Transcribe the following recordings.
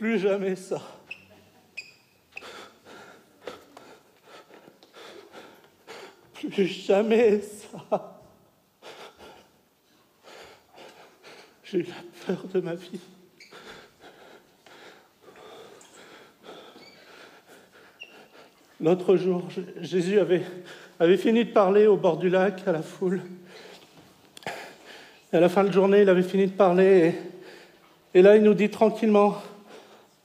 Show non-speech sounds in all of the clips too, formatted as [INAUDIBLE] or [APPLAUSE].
Plus jamais ça. Plus jamais ça. J'ai eu la peur de ma vie. L'autre jour, Jésus avait, fini de parler au bord du lac à la foule. Et à la fin de journée, il avait fini de parler. Et là, il nous dit tranquillement,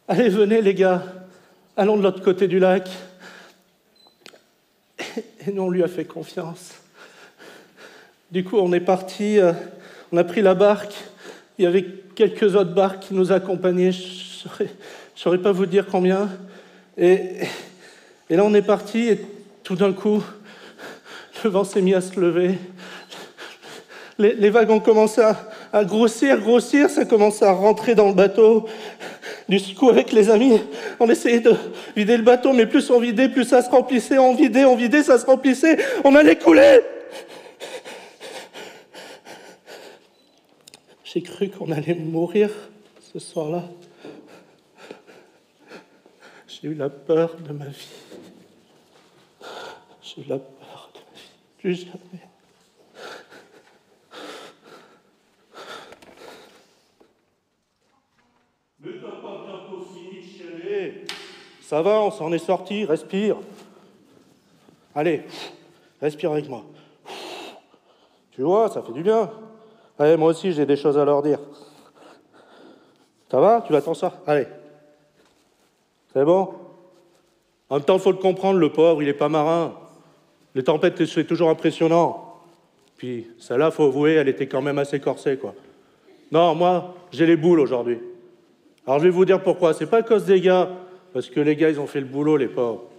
allez, venez les gars, allons de l'autre côté du lac. Et nous, on lui a fait confiance. Du coup, on est parti, euh, on a pris la barque. Il y avait quelques autres barques qui nous accompagnaient. Je ne saurais pas vous dire combien. Et, là, on est parti et tout d'un coup, le vent s'est mis à se lever. Les, vagues ont commencé à, grossir, grossir, ça commençait à rentrer dans le bateau. Du coup, avec les amis, on essayait de vider le bateau, mais plus on vidait, plus ça se remplissait. On vidait, on vidait, ça se remplissait. On allait couler. J'ai cru qu'on allait mourir ce soir-là. J'ai eu la peur de ma vie. J'ai eu la peur de ma vie. Plus jamais. Mais t'as pas bientôt fini de chialer. Ça va, on s'en est sorti, respire. Allez, respire avec moi. Tu vois, ça fait du bien. Allez, moi aussi, j'ai des choses à leur dire. Ça va Tu attends ça? Allez. C'est bon? En même temps, il faut le comprendre, le pauvre, il n'est pas marin. Les tempêtes, c'est toujours impressionnant. Puis celle-là, faut avouer, elle était quand même assez corsée, quoi. Non, moi, j'ai les boules aujourd'hui. Alors je vais vous dire pourquoi. C'est pas à cause des gars, parce que les gars, ils ont fait le boulot, les pauvres.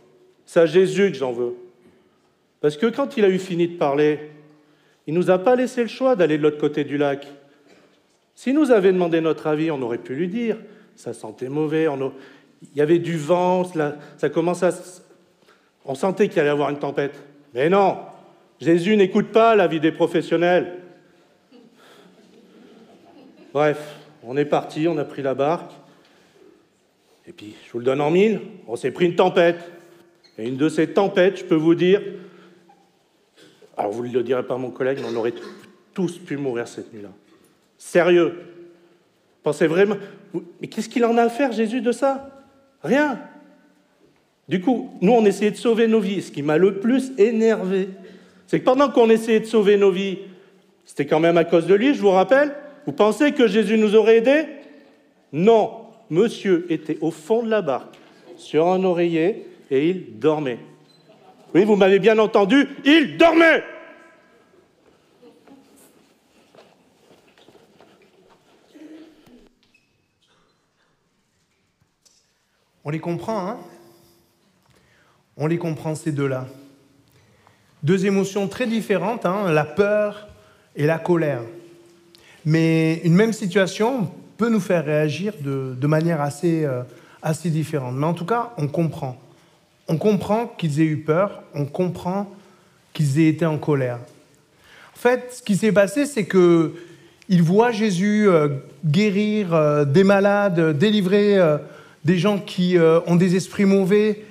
C'est à Jésus que j'en veux. Parce que quand il a eu fini de parler, il nous a pas laissé le choix d'aller de l'autre côté du lac. S'il nous avait demandé notre avis, on aurait pu lui dire. Ça sentait mauvais, il y avait du vent, ça commençait à... On sentait qu'il allait y avoir une tempête. Mais non, Jésus n'écoute pas la vie des professionnels. Bref, on est parti, on a pris la barque. Et puis, je vous le donne en mille, on s'est pris une tempête. Et une de ces tempêtes, je peux vous dire, alors vous ne le direz pas à mon collègue, mais on aurait tous pu mourir cette nuit-là. Sérieux. Pensez vraiment. Mais qu'est-ce qu'il en a à faire, Jésus, de ça? Rien. Du coup, nous, on essayait de sauver nos vies. Ce qui m'a le plus énervé, c'est que pendant qu'on essayait de sauver nos vies, c'était quand même à cause de lui, je vous rappelle. Vous pensez que Jésus nous aurait aidés? Non. Monsieur était au fond de la barque, sur un oreiller, et il dormait. Oui, vous m'avez bien entendu, il dormait On les comprend, hein? On les comprend ces deux-là. Deux émotions très différentes, hein, la peur et la colère. Mais une même situation peut nous faire réagir de, manière assez, euh, assez différente. Mais en tout cas, on comprend. On comprend qu'ils aient eu peur, on comprend qu'ils aient été en colère. En fait, ce qui s'est passé, c'est que ils voient Jésus euh, guérir euh, des malades, délivrer des gens qui ont des esprits mauvais,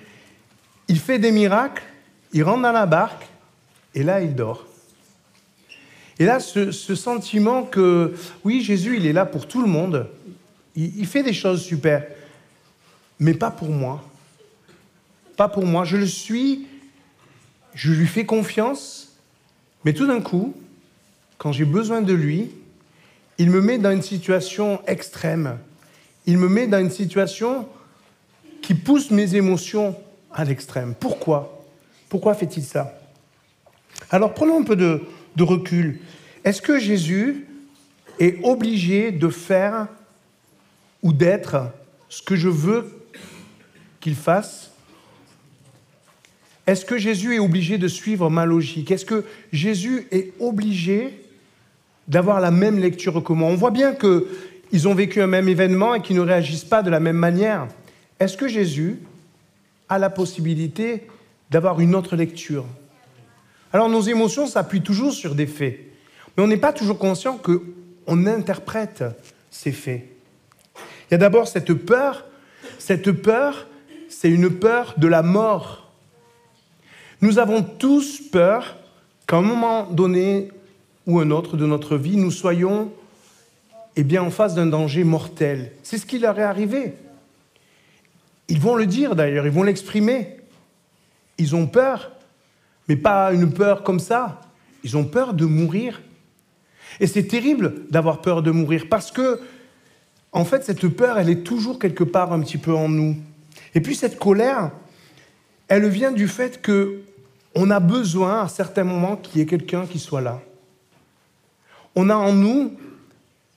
il fait des miracles, il rentre dans la barque, et là, il dort. Et là, ce, sentiment que, oui, Jésus, il est là pour tout le monde, il, fait des choses super, mais pas pour moi. Pas pour moi. Je le suis, je lui fais confiance, mais tout d'un coup, quand j'ai besoin de lui, il me met dans une situation extrême. Il me met dans une situation qui pousse mes émotions à l'extrême. Pourquoi? Pourquoi fait-il ça? Alors prenons un peu de, recul. Est-ce que Jésus est obligé de faire ou d'être ce que je veux qu'il fasse? Est-ce que Jésus est obligé de suivre ma logique? Est-ce que Jésus est obligé d'avoir la même lecture que moi? On voit bien qu'ils ont vécu un même événement et qu'ils ne réagissent pas de la même manière. Est-ce que Jésus a la possibilité d'avoir une autre lecture? Alors nos émotions s'appuient toujours sur des faits, mais on n'est pas toujours conscient qu'on interprète ces faits. Il y a d'abord cette peur cette peur, c'est une peur de la mort. Nous avons tous peur qu'à un moment donné ou un autre de notre vie, nous soyons eh bien, en face d'un danger mortel. C'est ce qui leur est arrivé. Ils vont le dire d'ailleurs, ils vont l'exprimer. Ils ont peur, mais pas une peur comme ça. Ils ont peur de mourir. Et c'est terrible d'avoir peur de mourir parce que, en fait, cette peur, elle est toujours quelque part un petit peu en nous. Et puis cette colère, elle vient du fait que on a besoin à certains moments qu'il y ait quelqu'un qui soit là. On a en nous,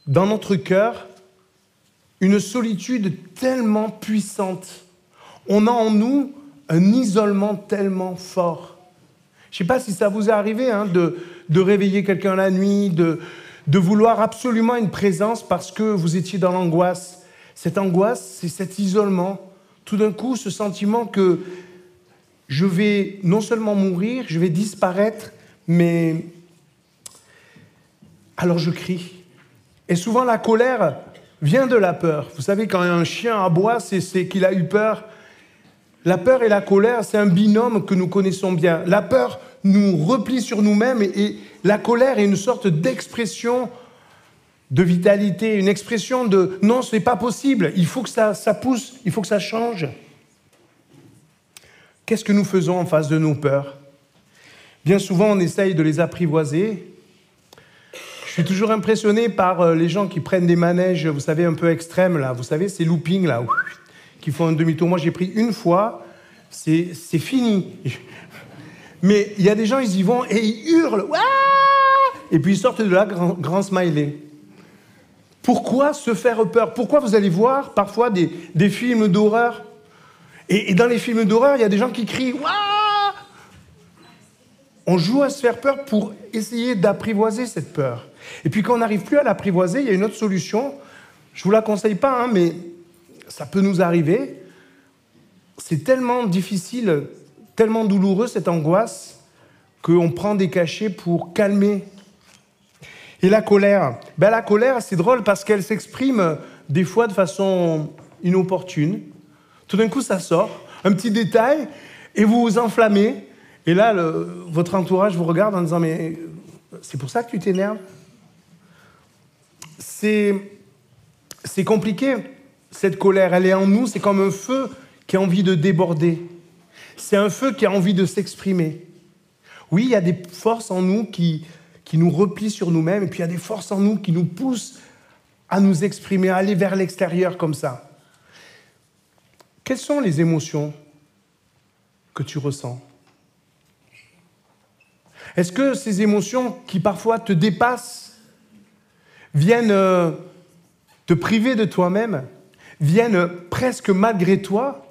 dans notre cœur, une solitude tellement puissante. On a en nous un isolement tellement fort. Je ne sais pas si ça vous est arrivé hein, de, réveiller quelqu'un la nuit, de vouloir absolument une présence parce que vous étiez dans l'angoisse. Cette angoisse, c'est cet isolement. Tout d'un coup, ce sentiment que je vais non seulement mourir, je vais disparaître, mais alors je crie. Et souvent la colère vient de la peur. Vous savez, quand un chien aboie, c'est qu'il a eu peur. La peur et la colère, c'est un binôme que nous connaissons bien. La peur nous replie sur nous-mêmes et, la colère est une sorte d'expression de vitalité, une expression de non, ce n'est pas possible, il faut que ça, ça pousse, il faut que ça change. Qu'est-ce que nous faisons en face de nos peurs? Bien souvent, on essaye de les apprivoiser. Je suis toujours impressionné par euh, les gens qui prennent des manèges, vous savez, un peu extrêmes, là. Vous savez, ces loopings, là, font un demi-tour. Moi, j'ai pris une fois, c'est fini. [LAUGHS] Mais il y a des gens, ils y vont et ils hurlent. et puis ils sortent de là, grand, smiley. Pourquoi se faire peur? Pourquoi vous allez voir parfois des, des films d'horreur? Et, dans les films d'horreur, il y a des gens qui crient On joue à se faire peur pour essayer d'apprivoiser cette peur. Et puis quand on n'arrive plus à l'apprivoiser, il y a une autre solution. Je ne vous la conseille pas, hein, mais ça peut nous arriver. C'est tellement difficile, tellement douloureux cette angoisse, qu'on prend des cachets pour calmer. Et la colère ben, La colère, c'est drôle parce qu'elle s'exprime des fois de façon inopportune. Tout d'un coup, ça sort, un petit détail, et vous vous enflammez. Et là, votre entourage vous regarde en disant Mais c'est pour ça que tu t'énerves? C'est compliqué, cette colère. Elle est en nous, c'est comme un feu qui a envie de déborder. C'est un feu qui a envie de s'exprimer. Oui, il y a des forces en nous qui, nous replient sur nous-mêmes, et puis il y a des forces en nous qui nous poussent à nous exprimer, à aller vers l'extérieur comme ça. Quelles sont les émotions que tu ressens? Est-ce que ces émotions qui parfois te dépassent viennent euh, te priver de toi-même, viennent presque malgré toi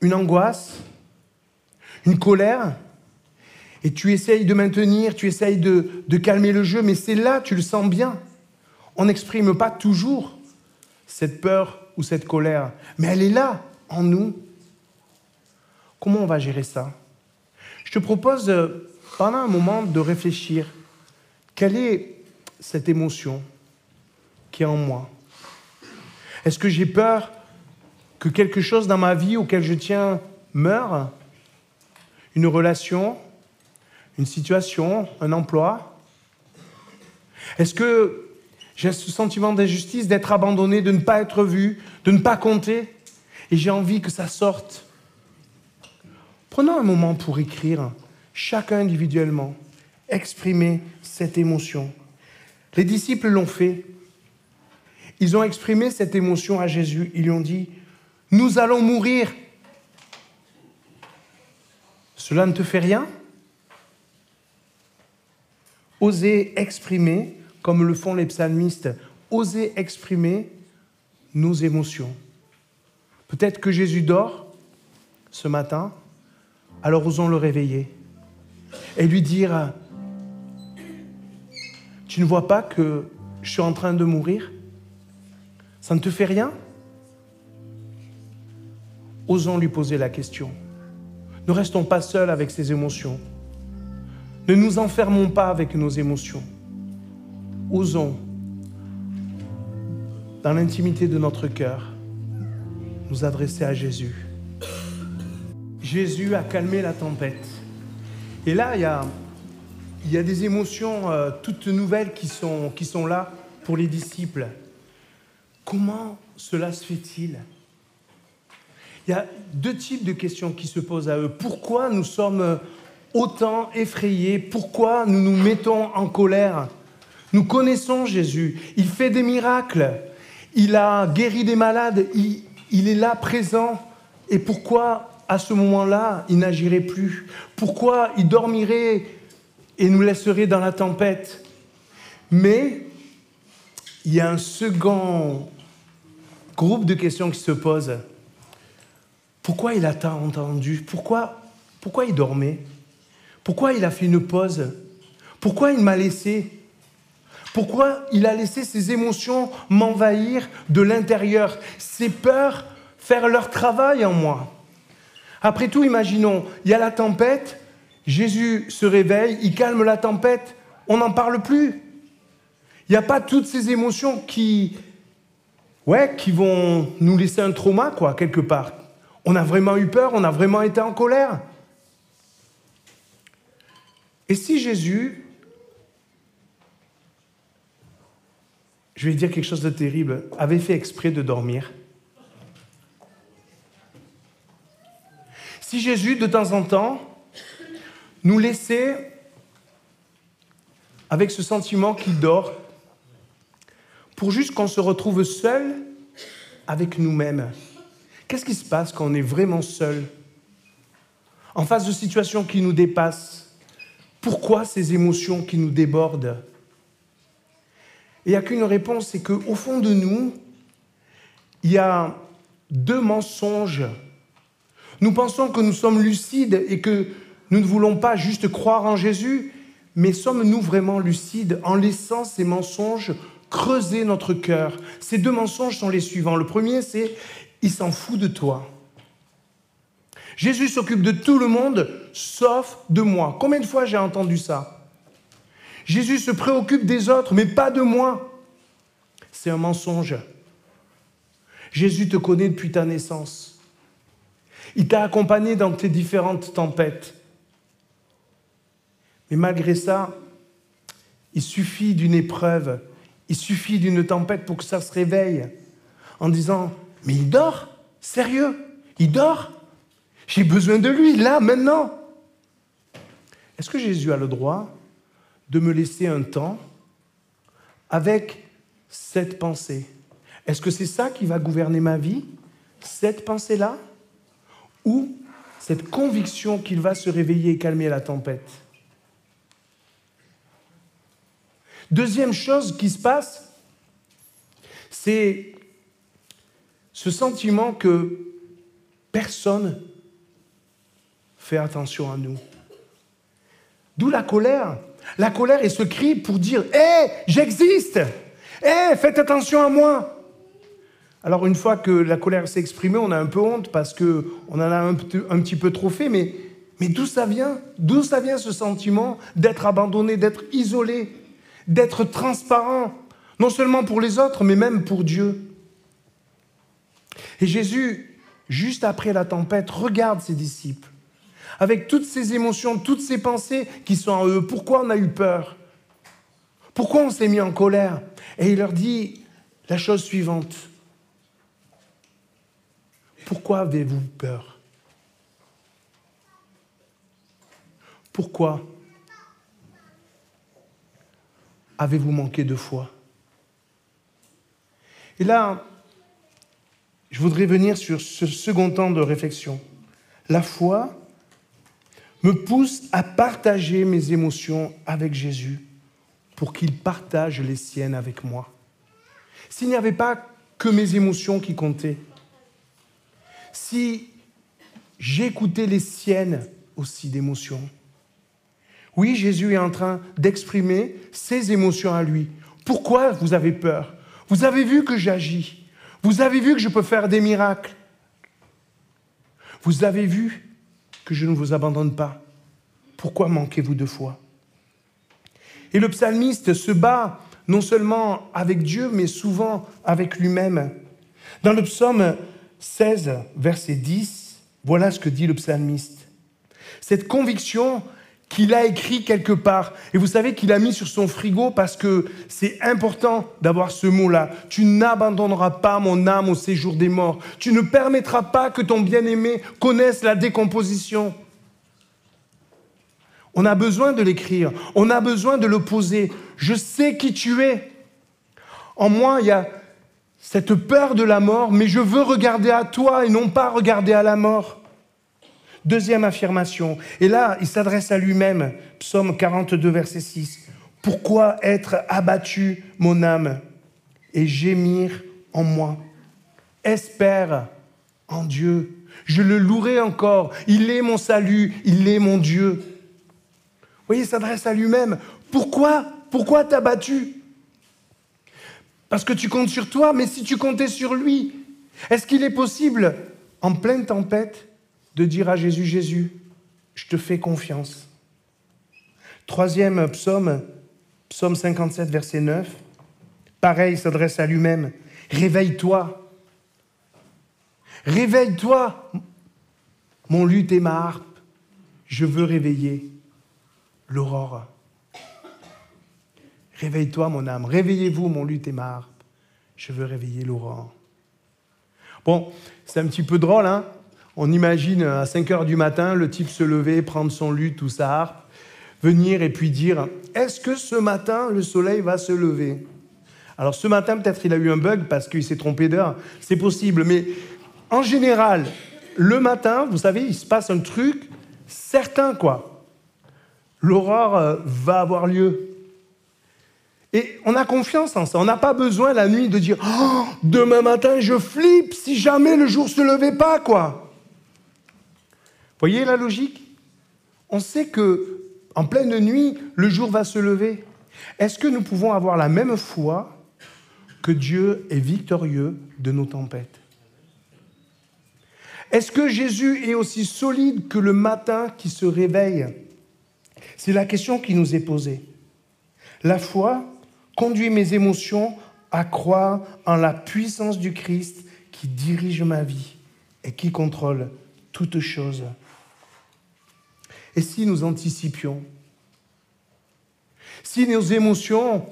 une angoisse, une colère, et tu essayes de maintenir, tu essayes de, calmer le jeu, mais c'est là, tu le sens bien. On n'exprime pas toujours cette peur ou cette colère, mais elle est là en nous. Comment on va gérer ça? Je te propose euh, pendant un moment de réfléchir. Quelle est cette émotion qui est en moi? Est-ce que j'ai peur que quelque chose dans ma vie auquel je tiens meure? Une relation? Une situation? Un emploi? Est-ce que j'ai ce sentiment d'injustice, d'être abandonné, de ne pas être vu, de ne pas compter? Et j'ai envie que ça sorte. Prenons un moment pour écrire, chacun individuellement, exprimer cette émotion. Les disciples l'ont fait. Ils ont exprimé cette émotion à Jésus. Ils lui ont dit, nous allons mourir. Cela ne te fait rien? Oser exprimer, comme le font les psalmistes, oser exprimer nos émotions. Peut-être que Jésus dort ce matin, alors osons le réveiller et lui dire, tu ne vois pas que je suis en train de mourir? Ça ne te fait rien? Osons lui poser la question. Ne restons pas seuls avec ces émotions. Ne nous enfermons pas avec nos émotions. Osons, dans l'intimité de notre cœur, nous adresser à Jésus. Jésus a calmé la tempête. Et là, il y a, des émotions euh, toutes nouvelles qui sont là pour les disciples. Comment cela se fait-il? Il y a deux types de questions qui se posent à eux. Pourquoi nous sommes autant effrayés? Pourquoi nous nous mettons en colère? Nous connaissons Jésus. Il fait des miracles. Il a guéri des malades. Il, est là présent. Et pourquoi à ce moment-là, il n'agirait plus? Pourquoi il dormirait et nous laisserait dans la tempête? Mais il y a un second groupe de questions qui se posent. Pourquoi il a tant entendu? Pourquoi, pourquoi il dormait? Pourquoi il a fait une pause? Pourquoi il m'a laissé? Pourquoi il a laissé ses émotions m'envahir de l'intérieur Ses peurs faire leur travail en moi? Après tout, imaginons, il y a la tempête, Jésus se réveille, il calme la tempête, on n'en parle plus. Il n'y a pas toutes ces émotions qui, ouais, qui vont nous laisser un trauma, quoi, quelque part. On a vraiment eu peur, on a vraiment été en colère. Et si Jésus, je vais dire quelque chose de terrible, avait fait exprès de dormir, Si Jésus, de temps en temps, nous laissait avec ce sentiment qu'il dort, pour juste qu'on se retrouve seul avec nous-mêmes. Qu'est-ce qui se passe quand on est vraiment seul En face de situations qui nous dépassent, pourquoi ces émotions qui nous débordent il n'y a qu'une réponse, c'est qu'au fond de nous, il y a deux mensonges nous pensons que nous sommes lucides et que nous ne voulons pas juste croire en Jésus, mais sommes-nous vraiment lucides en laissant ces mensonges creuser notre cœur Ces deux mensonges sont les suivants. Le premier, c'est il s'en fout de toi. Jésus s'occupe de tout le monde sauf de moi. Combien de fois j'ai entendu ça? Jésus se préoccupe des autres, mais pas de moi. C'est un mensonge. Jésus te connaît depuis ta naissance. Il t'a accompagné dans tes différentes tempêtes. Mais malgré ça, il suffit d'une épreuve, il suffit d'une tempête pour que ça se réveille en disant, mais il dort, sérieux, il dort, j'ai besoin de lui, là, maintenant. Est-ce que Jésus a le droit de me laisser un temps avec cette pensée? Est-ce que c'est ça qui va gouverner ma vie Cette pensée-là? Ou cette conviction qu'il va se réveiller et calmer la tempête? Deuxième chose qui se passe, c'est ce sentiment que personne fait attention à nous. D'où la colère. La colère est ce cri pour dire Hé, j'existe Hé, faites attention à moi alors une fois que la colère s'est exprimée, on a un peu honte parce qu'on en a un, petit peu trop fait, mais, mais d'où ça vient? D'où ça vient ce sentiment d'être abandonné, d'être isolé, d'être transparent, non seulement pour les autres, mais même pour Dieu Et Jésus, juste après la tempête, regarde ses disciples, avec toutes ces émotions, toutes ces pensées qui sont en eux. Pourquoi on a eu peur? Pourquoi on s'est mis en colère? Et il leur dit la chose suivante. Pourquoi avez-vous peur? Pourquoi avez-vous manqué de foi? Et là, je voudrais venir sur ce second temps de réflexion. La foi me pousse à partager mes émotions avec Jésus pour qu'il partage les siennes avec moi. S'il n'y avait pas que mes émotions qui comptaient, si j'écoutais les siennes aussi d'émotions. Oui, Jésus est en train d'exprimer ses émotions à lui. Pourquoi vous avez peur? Vous avez vu que j'agis. Vous avez vu que je peux faire des miracles. Vous avez vu que je ne vous abandonne pas. Pourquoi manquez-vous de foi? Et le psalmiste se bat non seulement avec Dieu, mais souvent avec lui-même. Dans le psaume 16, verset 10, voilà ce que dit le psalmiste. Cette conviction qu'il a écrit quelque part. Et vous savez qu'il a mis sur son frigo parce que c'est important d'avoir ce mot-là. Tu n'abandonneras pas mon âme au séjour des morts. Tu ne permettras pas que ton bien-aimé connaisse la décomposition. On a besoin de l'écrire. On a besoin de le poser. Je sais qui tu es. En moi, il y a cette peur de la mort, mais je veux regarder à toi et non pas regarder à la mort. Deuxième affirmation. Et là, il s'adresse à lui-même. Psaume 42, verset 6. Pourquoi être abattu, mon âme, et gémir en moi? Espère en Dieu. Je le louerai encore. Il est mon salut. Il est mon Dieu. Vous voyez, il s'adresse à lui-même. Pourquoi Pourquoi t'abattu Parce que tu comptes sur toi, mais si tu comptais sur lui, est-ce qu'il est possible, en pleine tempête, de dire à Jésus, Jésus, je te fais confiance. Troisième psaume, psaume 57, verset 9. Pareil, il s'adresse à lui-même. Réveille-toi. Réveille-toi, mon luth et ma harpe. Je veux réveiller l'aurore. Réveille-toi, mon âme. Réveillez-vous, mon luth et ma harpe. Je veux réveiller l'aurore. Bon, c'est un petit peu drôle, hein on imagine à 5 heures du matin le type se lever, prendre son luth ou sa harpe, venir et puis dire Est-ce que ce matin le soleil va se lever? Alors ce matin, peut-être il a eu un bug parce qu'il s'est trompé d'heure, c'est possible, mais en général, le matin, vous savez, il se passe un truc certain, quoi. L'aurore euh, va avoir lieu. Et on a confiance en ça. On n'a pas besoin la nuit de dire oh, demain matin je flippe si jamais le jour se levait pas, quoi. Voyez la logique? On sait que en pleine nuit, le jour va se lever. Est-ce que nous pouvons avoir la même foi que Dieu est victorieux de nos tempêtes? Est-ce que Jésus est aussi solide que le matin qui se réveille? C'est la question qui nous est posée. La foi conduit mes émotions à croire en la puissance du Christ qui dirige ma vie et qui contrôle toutes choses. Et si nous anticipions Si nos émotions,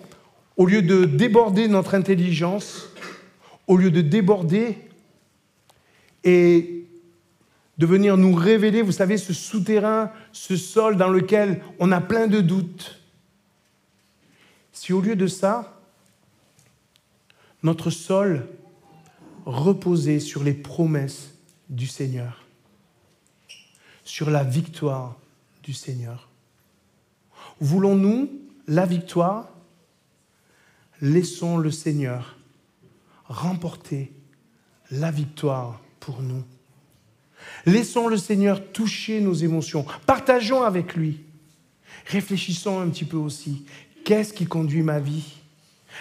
au lieu de déborder notre intelligence, au lieu de déborder et de venir nous révéler, vous savez, ce souterrain, ce sol dans lequel on a plein de doutes, si au lieu de ça, notre sol reposait sur les promesses du Seigneur, sur la victoire Seigneur. Voulons-nous la victoire? Laissons le Seigneur remporter la victoire pour nous. Laissons le Seigneur toucher nos émotions. Partageons avec lui. Réfléchissons un petit peu aussi. Qu'est-ce qui conduit ma vie?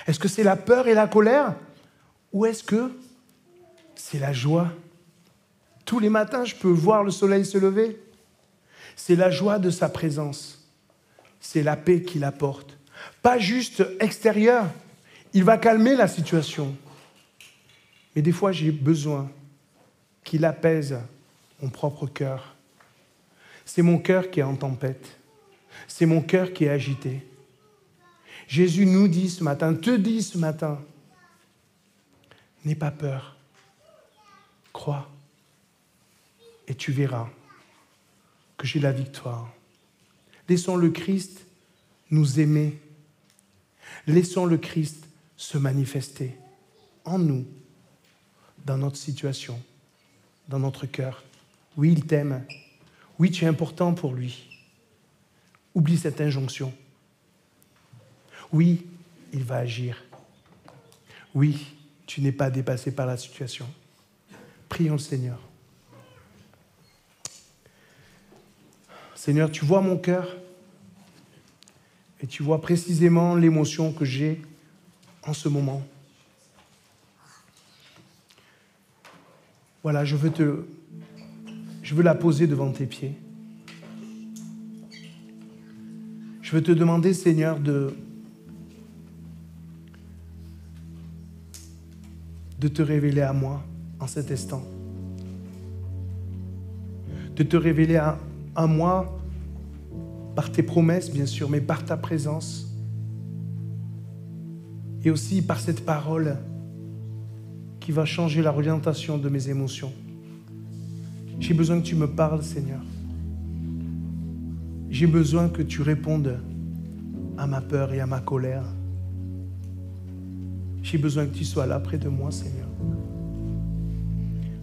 Est-ce que c'est la peur et la colère? Ou est-ce que c'est la joie? Tous les matins, je peux voir le soleil se lever. C'est la joie de sa présence. C'est la paix qu'il apporte. Pas juste extérieure. Il va calmer la situation. Mais des fois, j'ai besoin qu'il apaise mon propre cœur. C'est mon cœur qui est en tempête. C'est mon cœur qui est agité. Jésus nous dit ce matin, te dit ce matin, n'aie pas peur, crois, et tu verras que j'ai la victoire. Laissons le Christ nous aimer. Laissons le Christ se manifester en nous, dans notre situation, dans notre cœur. Oui, il t'aime. Oui, tu es important pour lui. Oublie cette injonction. Oui, il va agir. Oui, tu n'es pas dépassé par la situation. Prions le Seigneur. Seigneur, tu vois mon cœur et tu vois précisément l'émotion que j'ai en ce moment. Voilà, je veux te je veux la poser devant tes pieds. Je veux te demander, Seigneur, de de te révéler à moi en cet instant. de te révéler à, à moi par tes promesses, bien sûr, mais par ta présence. Et aussi par cette parole qui va changer l'orientation de mes émotions. J'ai besoin que tu me parles, Seigneur. J'ai besoin que tu répondes à ma peur et à ma colère. J'ai besoin que tu sois là près de moi, Seigneur.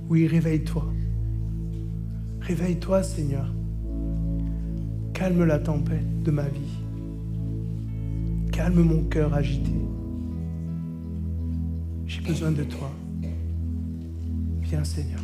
Oui, réveille-toi. Réveille-toi, Seigneur. Calme la tempête de ma vie. Calme mon cœur agité. J'ai besoin de toi. Viens, Seigneur.